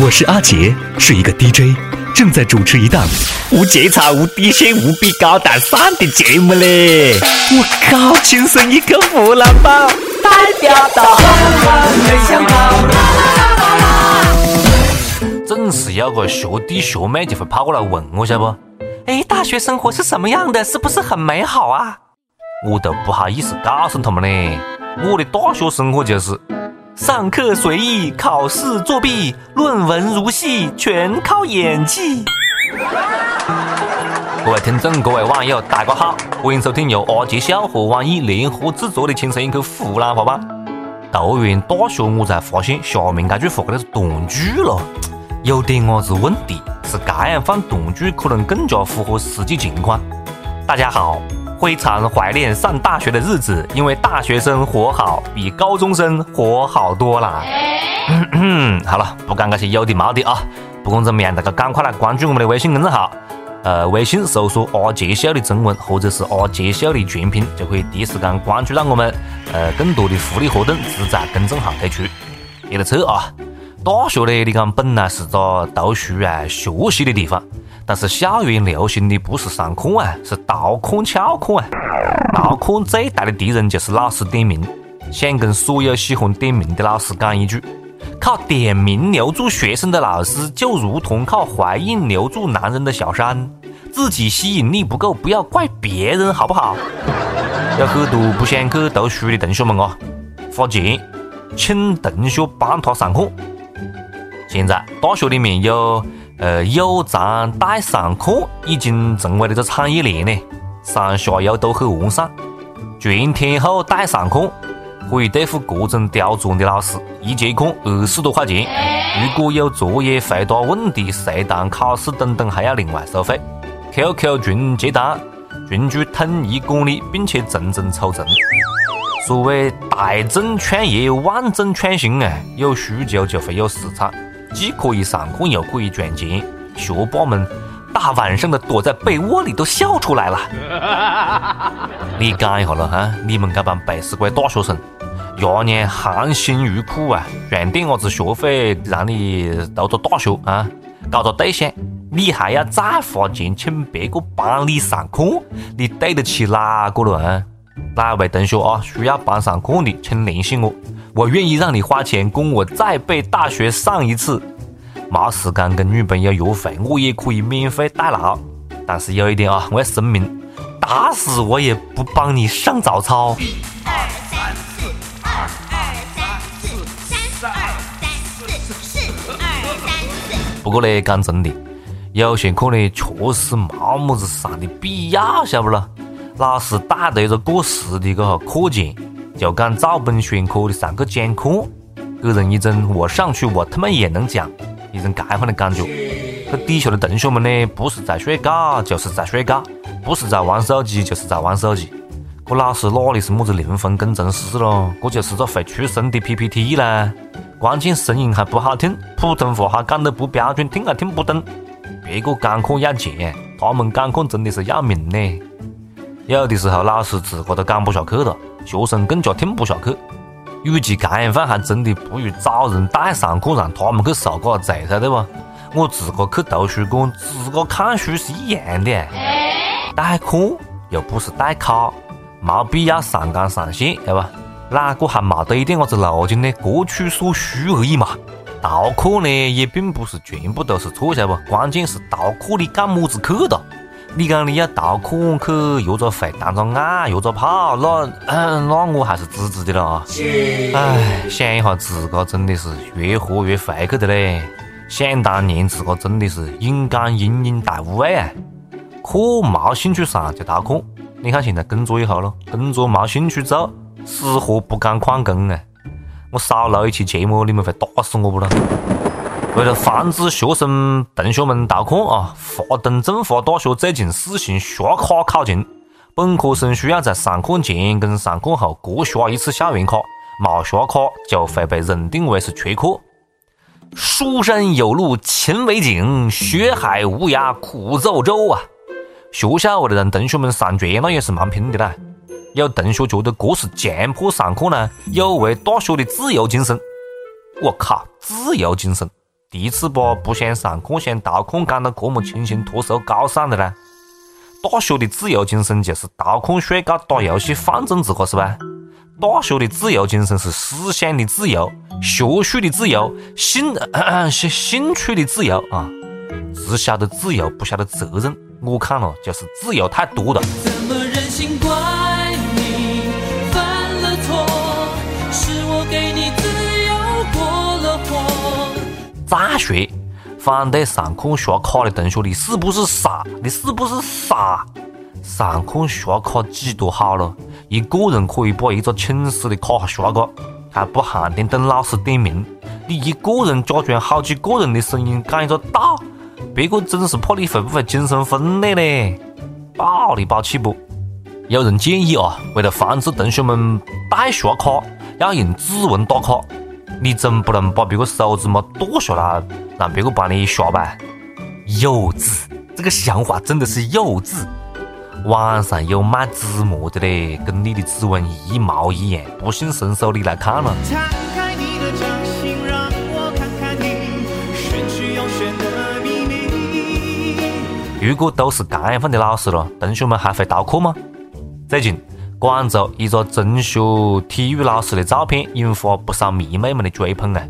我是阿杰，是一个 DJ，正在主持一档无节操、无底线、无比高大上的节目嘞！我靠，亲生一个湖南宝，代表到。总是有个学弟学妹就会跑过来问我，晓得不？哎，大学生活是什么样的？是不是很美好啊？我都不好意思告诉他们嘞，我的大学生活就是。上课随意，考试作弊，论文如戏，全靠演技。各位听众，各位网友，大家好，欢迎收听由阿杰笑和网易联合制作的《轻松一口湖南话版》。读完大学，我才发现下面这句话那是断句了，有点伢子问题。是这样放断句，可能更加符合实际情况。大家好。非常怀念上大学的日子，因为大学生活好，比高中生活好多了。嗯好了，不讲那些有的没的啊。不管怎么样，大家赶快来关注我们的微信公众号，呃，微信搜索“阿杰秀”的中文或者是“阿杰秀”的全拼，就可以第一时间关注到我们。呃，更多的福利活动只在公众号推出。别得错啊！大学呢，你讲本来是个读书啊、学习的地方。但是校园流行的不是上课啊，是盗课翘课啊！盗课最大的敌人就是老师点名。想跟所有喜欢点名的老师讲一句：靠点名留住学生的老师，就如同靠怀孕留住男人的小三。自己吸引力不够，不要怪别人，好不好？有很多不想去读书的同学们啊，花钱请同学帮他上课。现在大学里面有。呃，有偿代上课已经成为了个产业链呢，上下游都很完善。全天候代上课可以对付各种刁钻的老师，一节课二十多块钱。如果有作业、回答问题、随堂考试等等，还要另外收费。QQ 群接单，群主统一管理，并且层层抽成。所谓大众创业，万众创新啊！有需求就会有市场。既可以上课又可以赚钱，学霸们大晚上的躲在被窝里都笑出来了。你讲一下了哈，你们这帮背时鬼大学生，伢娘含辛茹苦啊，赚点伢子学费让你读个大学啊，搞个对象，你还要再花钱请别个帮你上课，你对得起哪个了啊？哪位同学啊需要帮上课的，请联系我。我愿意让你花钱供我再被大学上一次，没时间跟女朋友约会，我也可以免费代劳。但是有一点啊，我要声明，打死我也不帮你上早操。一二三四，二二三四，三二三四，四二三四。不过呢，讲真的，有些课呢确实没么子上的必要，晓不咯？老师带着一个过时的个课件。就讲照本宣科的上课讲课，给人一种我上去我他妈也能讲一种这样的感觉。这底下的同学们呢，不是在睡觉就是在睡觉，不是在玩手机就是在玩手机。这老师哪里是么子灵魂工程师咯？这就是个会出声的 PPT 啦！关键声音还不好听，普通话还讲得不标准，听还听不懂。别个讲课要钱，他们讲课真的是要命呢。有的时候老师自个都讲不下去了。学生更加听不下去，与其这样放，还真的不如找人代上课，让他们去受个罪噻，对不？我自个去图书馆，自个看书是一样的。代课又不是代考，没必要上纲上线，对吧？哪个还没得一点伢子路径呢？各取所需而已嘛。逃课呢，也并不是全部都是错，晓得不？关键是逃课你干么子去的？你讲你要逃课去约着会、谈着爱、约着跑，那那我还是支持的了啊！唉，想一下自个真的是越活越回去的嘞。想当年自个真的是硬刚英英大无畏啊！课没兴趣上就逃课。你看现在工作以后咯，工作没兴趣做，死活不敢旷工啊！我少录一期节目，你们会打死我不咯？为了防止学生同学们逃课啊，华东政法大学最近试行刷卡考勤，本科生需要在上课前跟上课后各刷一次校园卡，没刷卡就会被认定为是缺课。书生有路勤为径，学海无涯苦作舟啊！学校为了让同学们上学，那也是蛮拼的啦。有同学觉得这是强迫上课呢，有违大学的自由精神。我靠，自由精神！第一次把不想上课、想逃课讲得这么清新脱俗、高尚的呢？大学的自由精神就是逃课、睡觉、打游戏、放纵自个是吧？大学的自由精神是思想的自由、学术的自由、兴 兴兴趣的自由啊！只晓得自由，不晓得责任。我看了就是自由太多了。怎么忍心怪再说，反对上课刷卡的同学，你是不是傻？你是不是傻？上课刷卡几多好了？一个人可以把一个寝室的卡刷个，还不限定等老师点名。你一个人假装好几个人的声音讲一个道，别个真是怕你会不会精神分裂呢？暴里暴气不？有人建议啊，为了防止同学们代刷卡，要用指纹打卡。你总不能把别个手指嘛剁下来，让别个帮你刷吧？幼稚，这个想法真的是幼稚。网上有卖纸膜的嘞，跟你的指纹一毛一样，不信伸手你来看了。如果都是这样放的老师了，同学们还会逃课吗？最近，广州一个中学体育老师的照片引发不少迷妹们的追捧啊！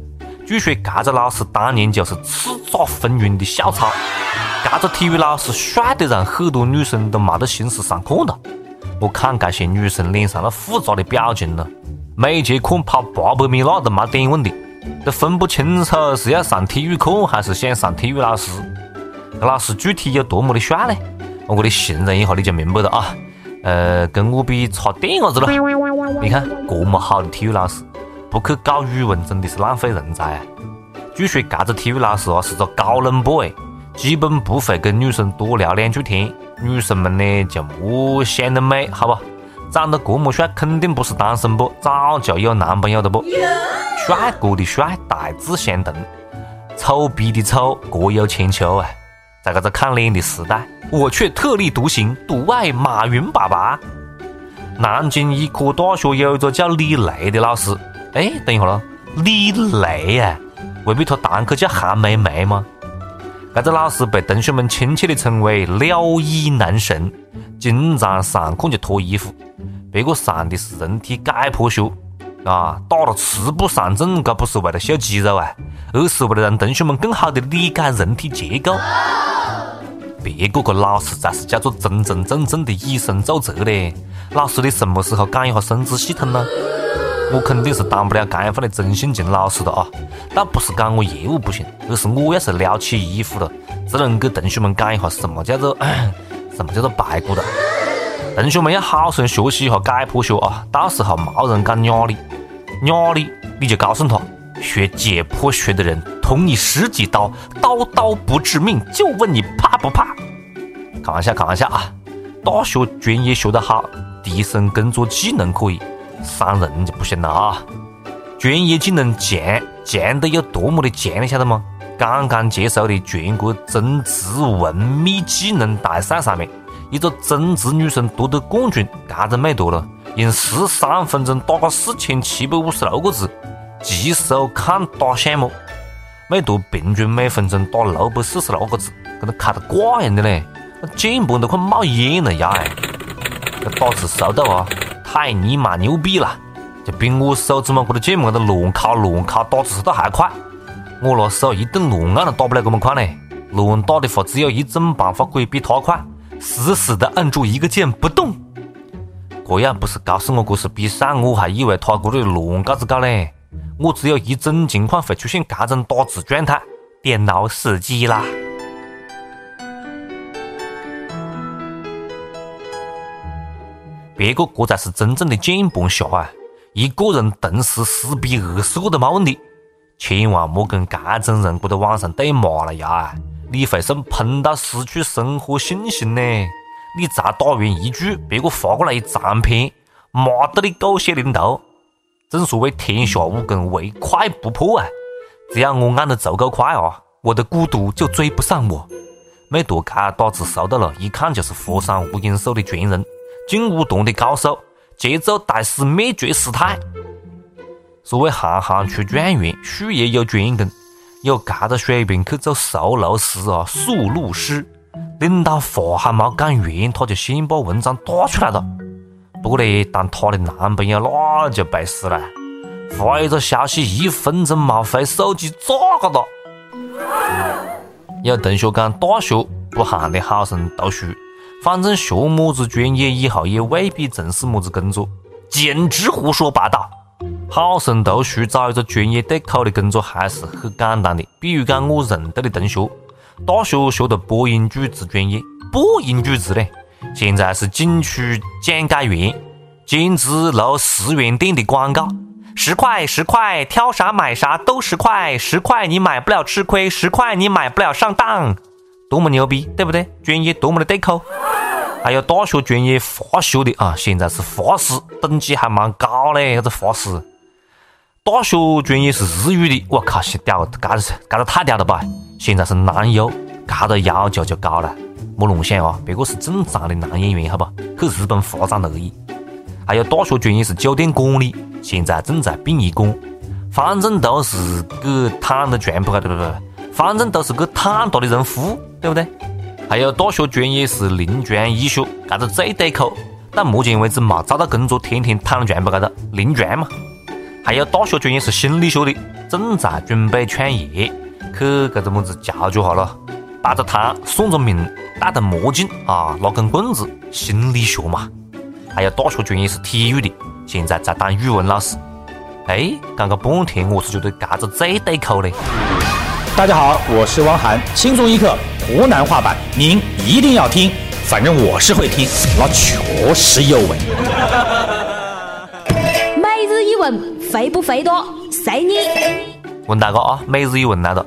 据说这个老师当年就是叱咤风云的校草。这个体育老师帅得让很多女生都没得心思上课了。我看这些女生脸上那复杂的表情呢，每节课跑八百米那都没点问题，都分不清楚是要上体育课还是想上体育老师。这老师具体有多么的帅呢？我给你形容一下你就明白了啊。呃，跟我比差点伢子了。你看这么好的体育老师，不去搞语文真的是浪费人才啊。据说这个体育老师啊是个高冷 boy。基本不会跟女生多聊两句天，女生们呢就莫想得美，好不？长得这么帅，肯定不是单身不？早就有男朋友了不？帅哥的帅，大致相同；丑逼的丑，各有千秋啊！在这个看脸的时代，我却特立独行，独爱马云爸爸。南京医科大学有一个叫李雷的老师，哎，等一下喽，李雷啊，未必他堂客叫韩梅梅吗？这个老师被同学们亲切地称为“了衣男神”，经常上课就脱衣服。别个上的是人体解剖学啊，打了赤部上阵，这不是为了秀肌肉啊，而是为了让同学们更好地理解人体结构。别个个老师才是叫做真真正正的以身作则嘞！老师，你什么时候讲一下生殖系统呢？我肯定是当不了这样放的中性情老师的啊！倒不是讲我业务不行，而是我要是撩起衣服了，只能给同学们讲一下什么叫做 什么叫做排骨的。同学们要好生学习一下解剖学啊，到时候没人敢压你，压你你就告诉他，学解剖学的人捅你十几刀，刀刀不致命，就问你怕不怕？开玩笑，开玩笑啊！大学专业学得好，提升工作技能可以。伤人就不行了啊！专业技能强强得有多么的强，你晓得吗？刚刚结束的全国中职文秘技能大赛上面，一个中职女生夺得冠军，这个美图了，用十三分钟打个四千七百五十六个字，极速看打项目，美图平均每分钟打六百四十六个字，跟那开的挂一样的嘞，那键盘都快冒烟了呀！这打字速度啊！太尼玛牛逼了，就比我手指嘛这个键盘在乱敲乱敲打字速度还快。我拿手一顿乱按都打不了这么快嘞。乱打的话，只有一种办法可以比他快，死死的按住一个键不动。这样不是告诉我这是比赛，我还以为他这里乱搞子搞嘞。我只有一种情况会出现这种打字状态：电脑死机啦。别个这才是真正的键盘侠啊！一个人同时撕逼二十个都没问题，千万莫跟这种人搁在网上对骂了呀！你会送喷到失去生活信心呢！你才打完一句，别个发过来一长篇，骂得你狗血淋头。正所谓天下武功，唯快不破啊！只要我按得足够快啊，我的孤独就追不上我。美图这打字速度了，一看就是佛山无影手的传人。劲舞团的高手，节奏大师灭绝师太。所谓行行出状元，术业有专攻。有搿个水平去做熟路师啊，数路师，领导话还没讲完，他就先把文章打出来了。不过呢，当她的男朋友那就背死了，发一个消息一分钟没回，手机咋个了？有同学讲，大学不限得好生读书，反正学么子专业以后也未必从事么子工作，简直胡说八道。好生读书，找一个专业对口的工作还是很简单的。比如讲，我认得的同学，大学学的播音主持专业，播音主持嘞，现在是景区讲解员，兼职录十元店的广告，十块十块，挑啥买啥都十块，十块你买不了吃亏，十块你买不了上当，多么牛逼，对不对？专业多么的对口。还有大学专业法学的啊，现在是法师，等级还蛮高嘞，啥子化师。大学专业是日语的，我靠，屌，搿个是搿个太屌了吧！现在是男优，搿个要求就高了。莫乱想啊，别个是正常的男演员，好吧？去日本发展而已。还有大学专业是酒店管理，现在正在殡仪馆，反正都是给躺的床铺对不对？反正都是给躺大的人服，对不对？还有大学专业是临床医学，搿个最对口，但目前为止没找到工作，天天躺床铺搿个临床嘛。还有大学专业是心理学的，正在准备创业，去搿个么子教教哈了，摆着摊，算着命，戴着墨镜啊，拿根棍子，心理学嘛。还有大学专业是体育的，现在在当语文老师。哎，讲个半天，我是觉得搿个最对口的。大家好，我是汪涵，轻松一刻湖南话版，您一定要听，反正我是会听，那确实有味。每日一问肥不肥多？随你。问大哥啊，每日一问来了。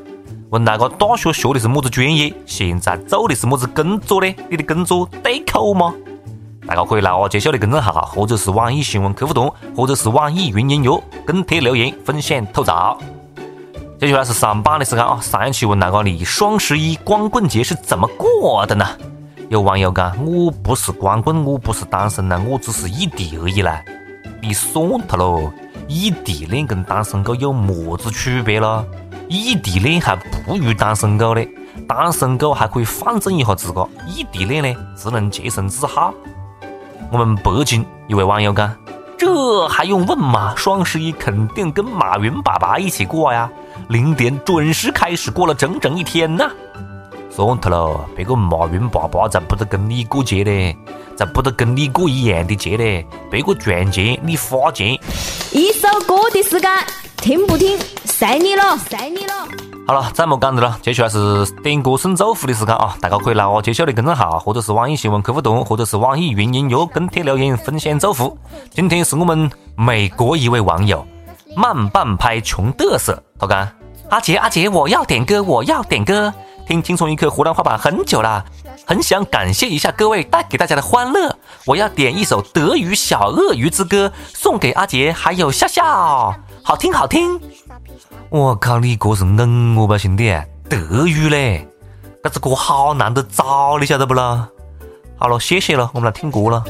问大哥，大学学的是么子专业？现在做的是么子工作呢？你的工作对口吗？大家可以来阿杰秀的公众号，或者是网易新闻客户端，或者是网易云音乐跟帖留言分享吐槽。接下来是上班的时间啊！上一期问大哥，你双十一光棍节是怎么过的呢？有网友讲，我不是光棍，我不是单身呢，我只是异地而已啦。你算他喽！异地恋跟单身狗有么子区别咯？异地恋还不如单身狗嘞，单身狗还可以放纵一下自个，异地恋呢只能洁身自好。我们北京一位网友讲：“这还用问吗？双十一肯定跟马云爸爸一起过呀，零点准时开始，过了整整一天呐。”算他喽，别个马云爸爸才不得跟你过节嘞。才不得跟你过一样的节嘞！别个赚钱，你花钱。一首歌的时间，听不听随你了，随你了。好了，再莫讲的了，接下来是点歌送祝福的时间啊！大家可以来我揭晓的公众号，或者是网易新闻客户端，或者是网易云音乐跟帖留言分享祝福。今天是我们美国一位网友慢半拍穷嘚瑟，他讲：阿杰阿杰，我要点歌，我要点歌。听轻松一刻湖南话版很久了。很想感谢一下各位带给大家的欢乐，我要点一首德语小鳄鱼之歌送给阿杰还有笑笑，好听好听。我靠，你哥是硬我吧兄弟，德语嘞，这子歌好难得找，你晓得不啦？好了，谢谢了，我们来听歌了。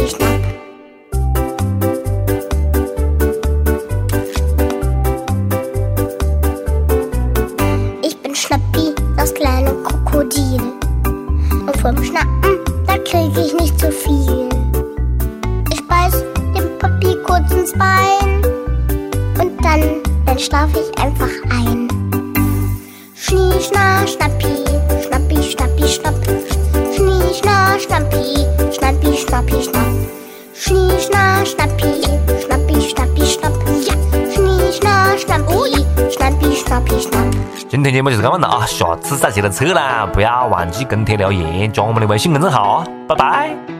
Schnapp. Ich bin Schnappi, das kleine Krokodil. Und vom Schnappen, da krieg ich nicht zu viel. Ich beiß dem Papi kurz ins Bein und dann dann schlaf ich einfach ein. Schnie, schna, schnappi, schnappi, schnappi, schnapp. Schnie, schna, schnappi, 今天节目就是这么了啊，下次再接着扯啦，不要忘记跟帖留言，加我们的微信公众号，拜拜。